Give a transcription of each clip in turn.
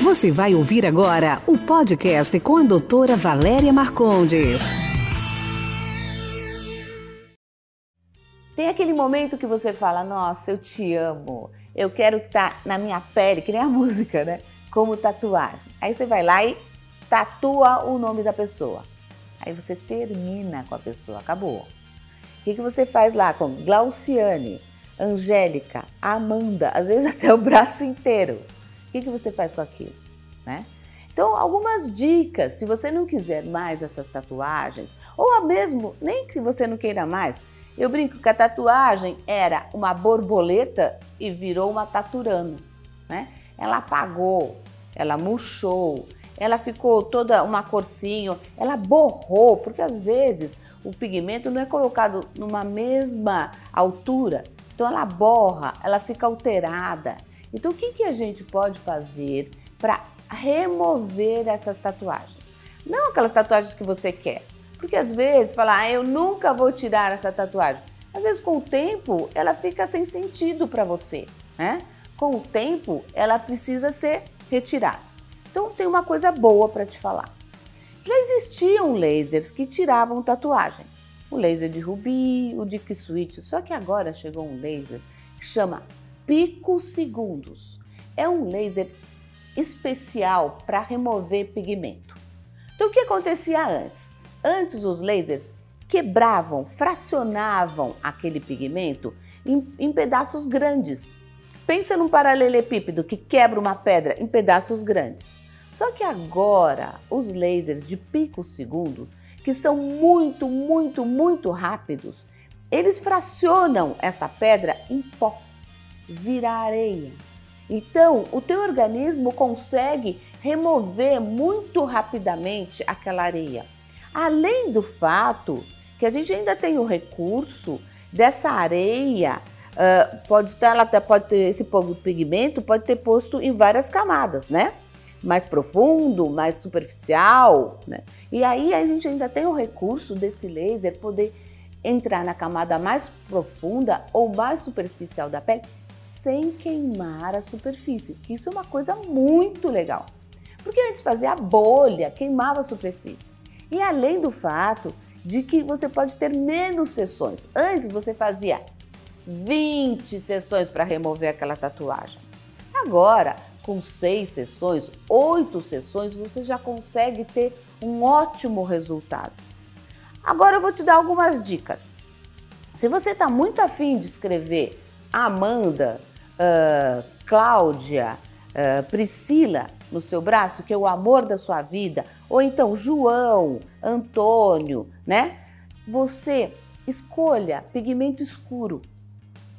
Você vai ouvir agora o podcast com a doutora Valéria Marcondes. Tem aquele momento que você fala: Nossa, eu te amo, eu quero estar tá na minha pele, que nem a música, né? Como tatuagem. Aí você vai lá e tatua o nome da pessoa. Aí você termina com a pessoa, acabou. O que, que você faz lá com Glauciane, Angélica, Amanda, às vezes até o braço inteiro? O que, que você faz com aquilo? Né? Então, algumas dicas, se você não quiser mais essas tatuagens, ou mesmo, nem que você não queira mais, eu brinco que a tatuagem era uma borboleta e virou uma taturano, né? Ela apagou, ela murchou, ela ficou toda uma corcinho, ela borrou, porque às vezes o pigmento não é colocado numa mesma altura, então ela borra, ela fica alterada. Então, o que, que a gente pode fazer para remover essas tatuagens? Não aquelas tatuagens que você quer, porque às vezes fala, ah, eu nunca vou tirar essa tatuagem. Às vezes, com o tempo, ela fica sem sentido para você, né? Com o tempo, ela precisa ser retirada. Então, tem uma coisa boa para te falar. Já existiam lasers que tiravam tatuagem. O laser de rubi, o de Switch, só que agora chegou um laser que chama picosegundos. É um laser especial para remover pigmento. Então o que acontecia antes? Antes os lasers quebravam, fracionavam aquele pigmento em, em pedaços grandes. Pensa num paralelepípedo que quebra uma pedra em pedaços grandes. Só que agora os lasers de pico segundo, que são muito, muito, muito rápidos, eles fracionam essa pedra em pó virar areia. Então, o teu organismo consegue remover muito rapidamente aquela areia. Além do fato que a gente ainda tem o recurso dessa areia, uh, pode ter, ela pode ter esse pigmento, pode ter posto em várias camadas, né? Mais profundo, mais superficial, né? E aí a gente ainda tem o recurso desse laser poder entrar na camada mais profunda ou mais superficial da pele sem queimar a superfície. Isso é uma coisa muito legal. Porque antes fazia a bolha, queimava a superfície. E além do fato de que você pode ter menos sessões. Antes você fazia 20 sessões para remover aquela tatuagem. Agora, com seis sessões, oito sessões, você já consegue ter um ótimo resultado. Agora eu vou te dar algumas dicas. Se você está muito afim de escrever Amanda, uh, Cláudia, uh, Priscila no seu braço, que é o amor da sua vida, ou então João, Antônio, né? Você escolha pigmento escuro,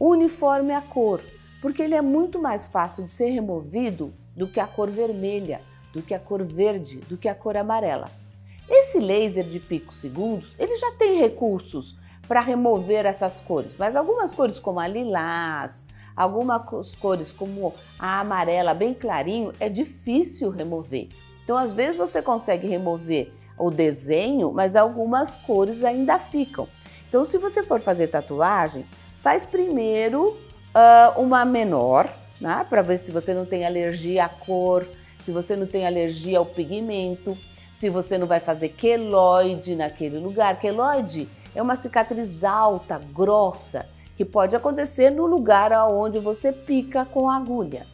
uniforme a cor, porque ele é muito mais fácil de ser removido do que a cor vermelha, do que a cor verde, do que a cor amarela. Esse laser de picos segundos, ele já tem recursos para remover essas cores, mas algumas cores como a lilás, algumas cores como a amarela bem clarinho é difícil remover. Então às vezes você consegue remover o desenho, mas algumas cores ainda ficam. Então se você for fazer tatuagem, faz primeiro uh, uma menor, né, para ver se você não tem alergia à cor, se você não tem alergia ao pigmento, se você não vai fazer queloide naquele lugar. Queloide é uma cicatriz alta, grossa, que pode acontecer no lugar aonde você pica com a agulha.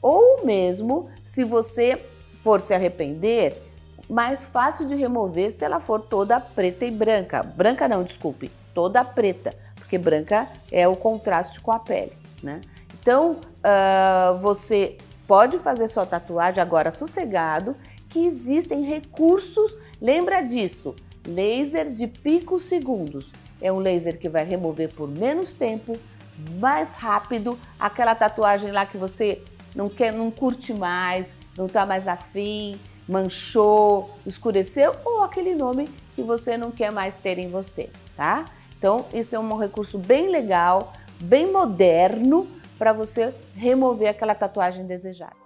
Ou mesmo se você for se arrepender, mais fácil de remover se ela for toda preta e branca. Branca não, desculpe, toda preta, porque branca é o contraste com a pele, né? Então, uh, você pode fazer sua tatuagem agora sossegado, que existem recursos, lembra disso, laser de picos segundos. É um laser que vai remover por menos tempo, mais rápido, aquela tatuagem lá que você não quer, não curte mais, não está mais afim, manchou, escureceu ou aquele nome que você não quer mais ter em você, tá? Então, isso é um recurso bem legal, bem moderno para você remover aquela tatuagem desejada.